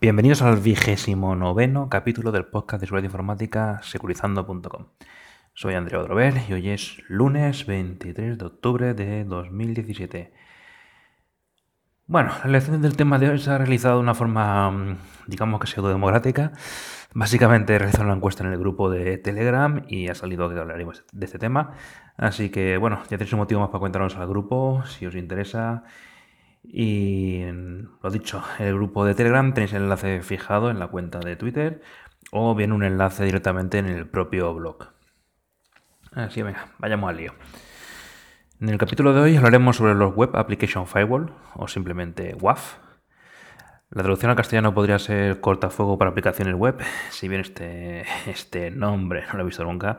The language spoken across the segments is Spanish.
Bienvenidos al vigésimo noveno capítulo del podcast de seguridad informática securizando.com. Soy Andrea Odrover y hoy es lunes 23 de octubre de 2017. Bueno, la elección del tema de hoy se ha realizado de una forma, mm, digamos que pseudo-democrática. Básicamente he realizado una encuesta en el grupo de Telegram y ha salido que hablaremos de este tema. Así que, bueno, ya tenéis un motivo más para contarnos al grupo, si os interesa. Y lo dicho, el grupo de Telegram tenéis el enlace fijado en la cuenta de Twitter o bien un enlace directamente en el propio blog. Así, venga, vayamos al lío. En el capítulo de hoy hablaremos sobre los Web Application Firewall o simplemente WAF. La traducción al castellano podría ser cortafuego para aplicaciones web, si bien este, este nombre no lo he visto nunca.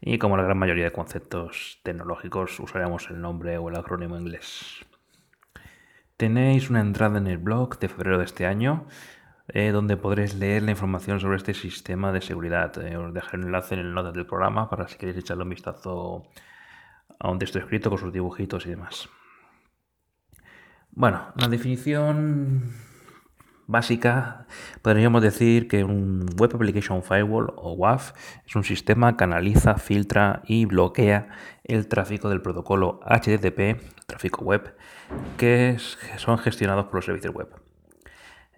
Y como la gran mayoría de conceptos tecnológicos, usaremos el nombre o el acrónimo inglés. Tenéis una entrada en el blog de febrero de este año eh, donde podréis leer la información sobre este sistema de seguridad. Eh, os dejaré un enlace en el notas del programa para si queréis echarle un vistazo a un texto escrito con sus dibujitos y demás. Bueno, la definición básica podríamos decir que un Web Application Firewall o WAF es un sistema que analiza, filtra y bloquea el tráfico del protocolo HTTP, tráfico web, que son gestionados por los servicios web.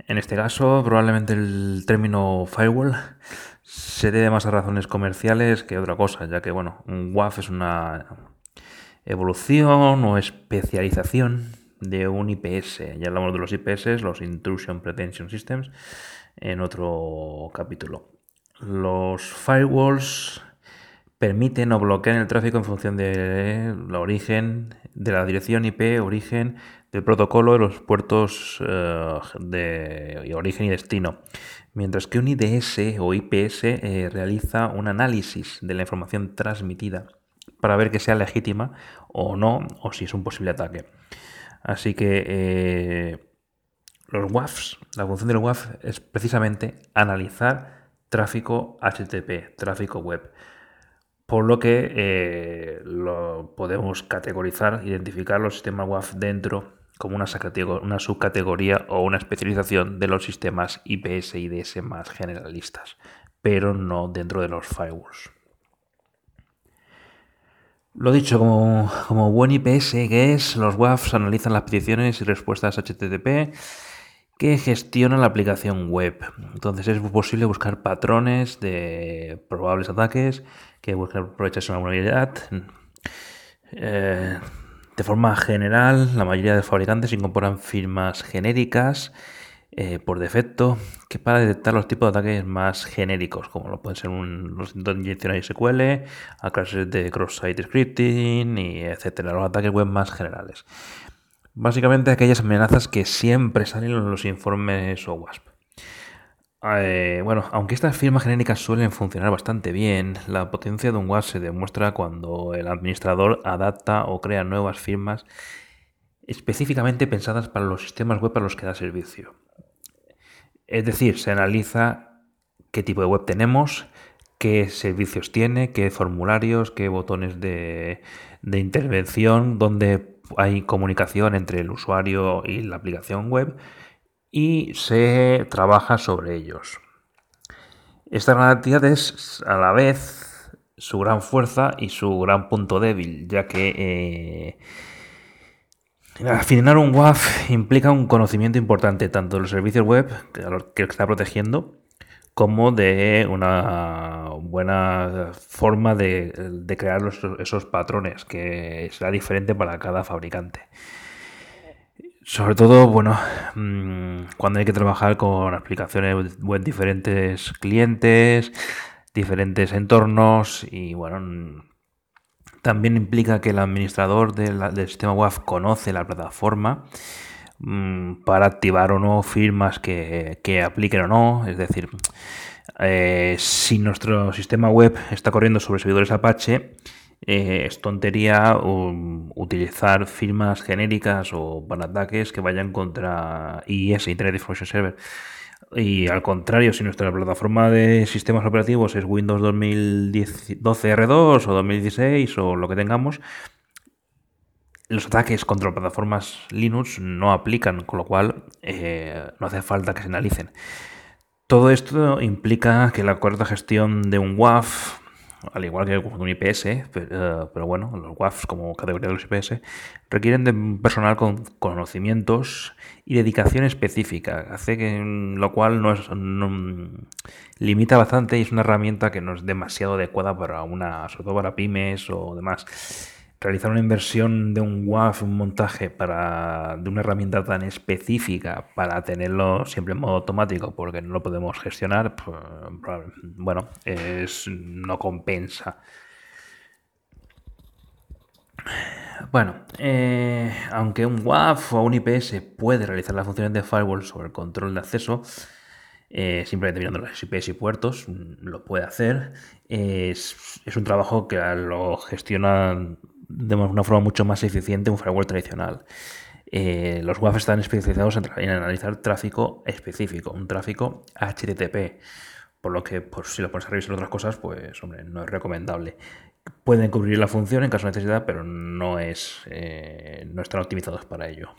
En este caso, probablemente el término firewall se debe más a razones comerciales que otra cosa, ya que bueno, un WAF es una evolución o especialización de un IPS. Ya hablamos de los IPS, los Intrusion Prevention Systems, en otro capítulo. Los firewalls permiten o bloquean el tráfico en función de la origen, de la dirección IP, origen del protocolo de los puertos eh, de origen y destino. Mientras que un IDS o IPS eh, realiza un análisis de la información transmitida para ver que sea legítima o no, o si es un posible ataque. Así que eh, los WAFs, la función del WAF es precisamente analizar tráfico HTTP, tráfico web por lo que eh, lo podemos categorizar, identificar los sistemas WAF dentro como una, una, subcategoría o una especialización de los sistemas IPS y IDS más generalistas, pero no dentro de los firewalls. Lo dicho, como, como buen IPS que es, los WAFs analizan las peticiones y respuestas HTTP que gestiona la aplicación web. Entonces es posible buscar patrones de probables ataques que buscan aprovecharse una vulnerabilidad. Eh, de forma general, la mayoría de fabricantes incorporan firmas genéricas eh, por defecto que para detectar los tipos de ataques más genéricos, como lo pueden ser los intentos de inyección SQL, a clases de cross-site scripting y etcétera, los ataques web más generales. Básicamente aquellas amenazas que siempre salen en los informes OWASP. Eh, bueno, aunque estas firmas genéricas suelen funcionar bastante bien, la potencia de un WASP se demuestra cuando el administrador adapta o crea nuevas firmas específicamente pensadas para los sistemas web a los que da servicio. Es decir, se analiza qué tipo de web tenemos, qué servicios tiene, qué formularios, qué botones de, intervención, dónde hay comunicación entre el usuario y la aplicación web y se trabaja sobre ellos. Esta gran actividad es a la vez su gran fuerza y su gran punto débil, ya que eh, afinar un WAF implica un conocimiento importante tanto de los servicios web que está protegiendo como de una buena forma de, crear esos patrones, que será diferente para cada fabricante. Sobre todo, bueno, mm, cuando hay que trabajar con aplicaciones web diferentes clientes, diferentes entornos y bueno, también implica que el administrador del, sistema WAF conoce la plataforma mm, para activar o no firmas que, que apliquen o no, es decir, eh, si nuestro sistema web está corriendo sobre servidores Apache, eh, es tontería utilizar firmas genéricas o para ataques que vayan contra IIS, Internet Information Server. Y al contrario, si nuestra plataforma de sistemas operativos es Windows 2012 R2 o 2016 o lo que tengamos, los ataques contra plataformas Linux no aplican, con lo cual eh, no hace falta que se analicen. Todo esto implica que la correcta gestión de un WAF, al igual que un IPS, pero, pero, bueno, los WAFs como categoría de los IPS, requieren de personal con conocimientos y dedicación específica, hace que lo cual no es, limita bastante y es una herramienta que no es demasiado adecuada para una, sobre todo para pymes o demás realizar una inversión de un WAF, un montaje para, de una herramienta tan específica para tenerlo siempre en modo automático porque no lo podemos gestionar, pues, bueno, es, no compensa. Bueno, eh, aunque un WAF o un IPS puede realizar las funciones de firewall sobre el control de acceso, eh, simplemente mirando los IPs y puertos, lo puede hacer. Es, es un trabajo que lo gestiona de una forma mucho más eficiente un firewall tradicional. Eh, los WAF están especializados en, analizar tráfico específico, un tráfico HTTP, por lo que pues, si lo pones a revisar otras cosas, pues hombre, no es recomendable. Pueden cubrir la función en caso de necesidad, pero no, es, eh, no están optimizados para ello.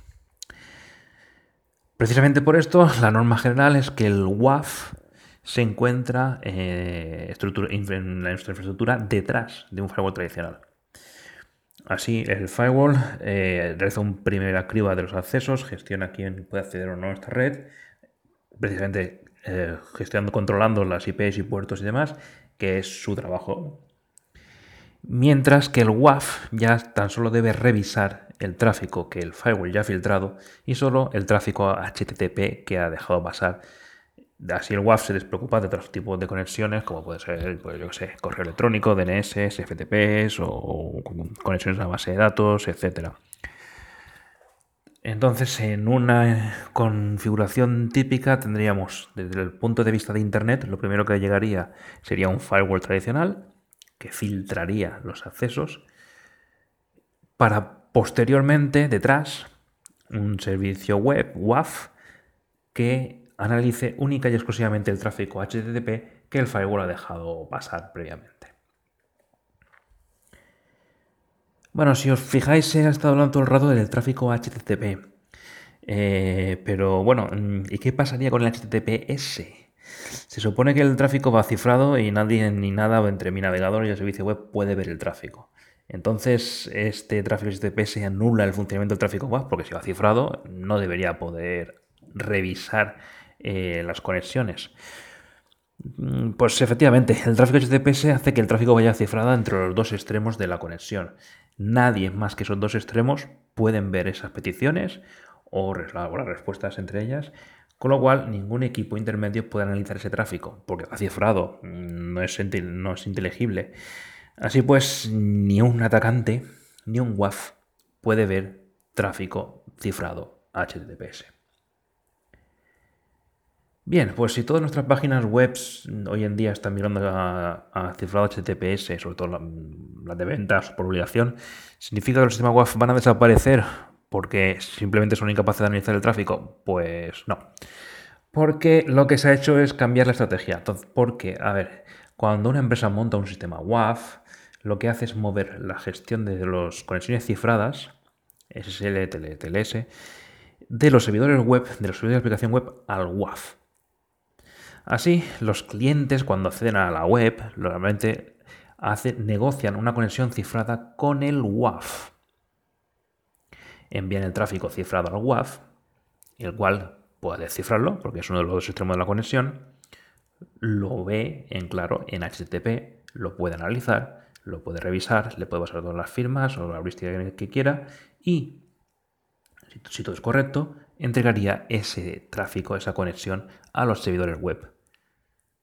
Precisamente por esto, la norma general es que el WAF se encuentra eh, en la infraestructura detrás de un firewall tradicional. Así, el firewall eh, realiza un primera criba de los accesos, gestiona quién puede acceder o no a esta red, precisamente eh, gestionando, controlando las IPs y puertos y demás, que es su trabajo. Mientras que el WAF ya tan solo debe revisar el tráfico que el firewall ya ha filtrado y solo el tráfico HTTP que ha dejado pasar Así el WAF se despreocupa de otros tipos de conexiones, como puede ser, pues yo sé, correo electrónico, DNS, FTPs o conexiones a base de datos, etc. Entonces, en una configuración típica tendríamos, desde el punto de vista de Internet, lo primero que llegaría sería un firewall tradicional que filtraría los accesos para posteriormente, detrás, un servicio web, WAF, que analice única y exclusivamente el tráfico HTTP que el firewall ha dejado pasar previamente. Bueno, si os fijáis, he estado hablando todo el rato del tráfico HTTP. Eh, pero bueno, ¿y qué pasaría con el HTTPS? Se supone que el tráfico va cifrado y nadie ni nada entre mi navegador y el servicio web puede ver el tráfico. Entonces, este tráfico HTTPS anula el funcionamiento del tráfico web porque si va cifrado no debería poder revisar eh, las conexiones. Mm, pues efectivamente, el tráfico HTTPS hace que el tráfico vaya cifrado entre los dos extremos de la conexión. Nadie más que esos dos extremos pueden ver esas peticiones o las respuestas entre ellas, con lo cual ningún equipo intermedio puede analizar ese tráfico, porque va cifrado, no es, no es inteligible. Así pues, ni un atacante ni un WAF puede ver tráfico cifrado HTTPS. Bien, pues si todas nuestras páginas web hoy en día están mirando a, cifrado HTTPS, sobre todo las de ventas por obligación, ¿significa que los sistemas web van a desaparecer porque simplemente son incapaces de analizar el tráfico? Pues no. Porque lo que se ha hecho es cambiar la estrategia. Porque, a ver, cuando una empresa monta un sistema WAF, lo que hace es mover la gestión de las conexiones cifradas, SSL, TLS, de los servidores web, de los servidores de aplicación web al WAF. Así, los clientes cuando acceden a la web, normalmente negocian una conexión cifrada con el WAF. Envían el tráfico cifrado al WAF, el cual puede descifrarlo, porque es uno de los dos extremos de la conexión, lo ve en claro en HTTP, lo puede analizar, lo puede revisar, le puede pasar todas las firmas o la heurística que quiera y, si todo es correcto, entregaría ese tráfico, esa conexión a los servidores web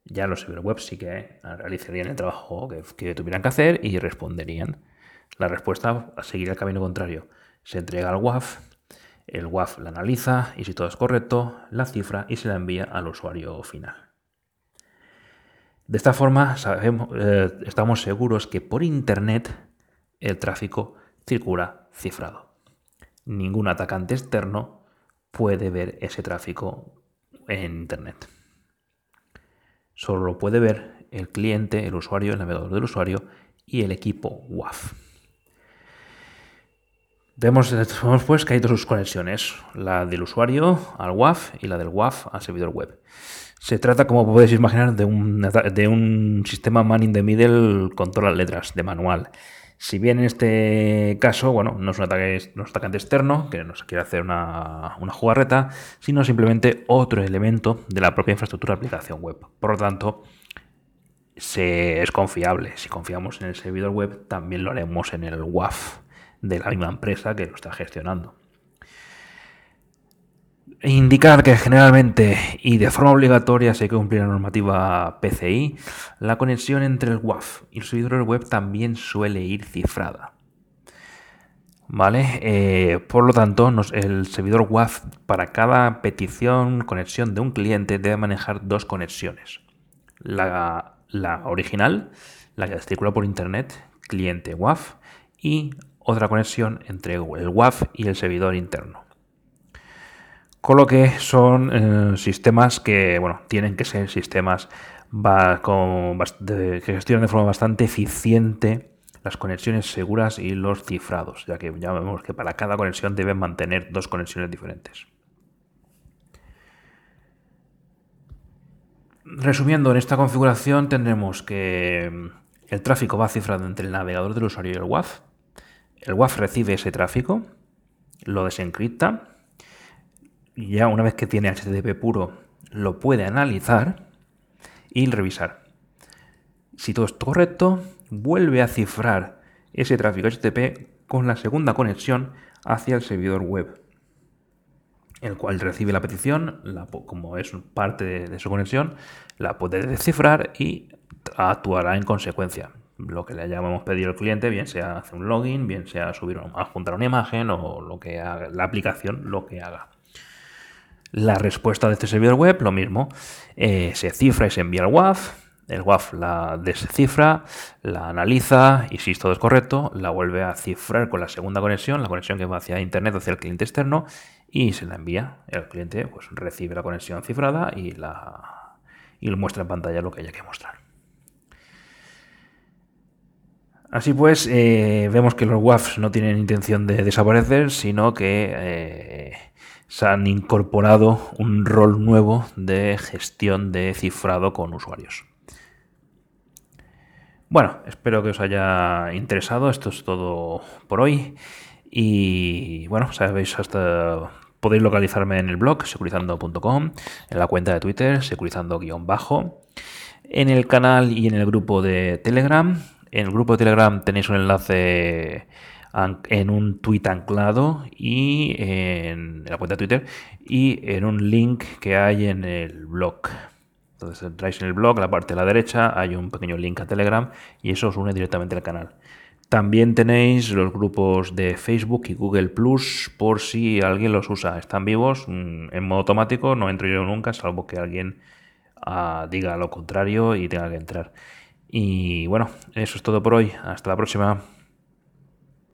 ya los servidores web sí que realizarían el trabajo que, tuvieran que hacer y responderían. La respuesta seguiría el camino contrario. Se entrega al WAF, el WAF la analiza y si todo es correcto, la cifra y se la envía al usuario final. De esta forma eh, estamos seguros que por Internet el tráfico circula cifrado. Ningún atacante externo puede ver ese tráfico en Internet. Solo lo puede ver el cliente, el usuario, el navegador del usuario y el equipo WAF. Vemos, pues que hay dos conexiones, la del usuario al WAF y la del WAF al servidor web. Se trata, como podéis imaginar, de un, de un sistema man in the middle con todas las letras, de manual. Si bien en este caso, bueno, no es un, ataque, no es un atacante externo, que nos quiere hacer una, una jugarreta, sino simplemente otro elemento de la propia infraestructura de aplicación web. Por lo tanto, es confiable. Si confiamos en el servidor web, también lo haremos en el WAF de la misma empresa que lo está gestionando. Indicar que generalmente y de forma obligatoria se cumplir la normativa PCI, la conexión entre el WAF y el servidor web también suele ir cifrada. ¿Vale? Eh, por lo tanto, el servidor WAF para cada petición, conexión de un cliente debe manejar dos conexiones. La, la original, la que circula por internet, cliente WAF, y otra conexión entre el WAF y el servidor interno. Con lo que son eh, sistemas que, bueno, tienen que ser sistemas que gestionan de forma bastante eficiente las conexiones seguras y los cifrados, ya que ya vemos que para cada conexión deben mantener dos conexiones diferentes. Resumiendo, en esta configuración tendremos que mm, el tráfico va cifrado entre el navegador del usuario y el WAF, el WAF recibe ese tráfico, lo desencripta ya una vez que tiene HTTP puro lo puede analizar y revisar. Si todo está correcto, vuelve a cifrar ese tráfico HTTP con la segunda conexión hacia el servidor web, el cual recibe la petición, como es parte de su conexión, la puede descifrar y actuará en consecuencia lo que le hayamos pedido al cliente, bien sea hacer un login, bien sea subir, adjuntar una imagen o lo que haga, la aplicación lo que haga. La respuesta de este servidor web, lo mismo, eh, se cifra y se envía al WAF, el WAF la descifra, la analiza y si todo es correcto, la vuelve a cifrar con la segunda conexión, la conexión que va hacia Internet, hacia el cliente externo, y se la envía. El cliente pues, recibe la conexión cifrada y, la, y muestra en pantalla lo que haya que mostrar. Así pues, eh, vemos que los WAFs no tienen intención de desaparecer, sino que eh, se han incorporado un rol nuevo de gestión de cifrado con usuarios. Bueno, espero que os haya interesado. Esto es todo por hoy. Y bueno, sabéis hasta podéis localizarme en el blog securizando.com, en la cuenta de Twitter securizando-bajo, en el canal y en el grupo de Telegram en el grupo de Telegram tenéis un enlace en un tweet anclado y en, la cuenta de Twitter y en un link que hay en el blog. Entonces entráis en el blog, a la parte de la derecha hay un pequeño link a Telegram y eso os une directamente al canal. También tenéis los grupos de Facebook y Google Plus por si alguien los usa. Están vivos mm, en modo automático, no entro yo nunca, salvo que alguien ah, diga lo contrario y tenga que entrar. Y bueno, eso es todo por hoy. Hasta la próxima.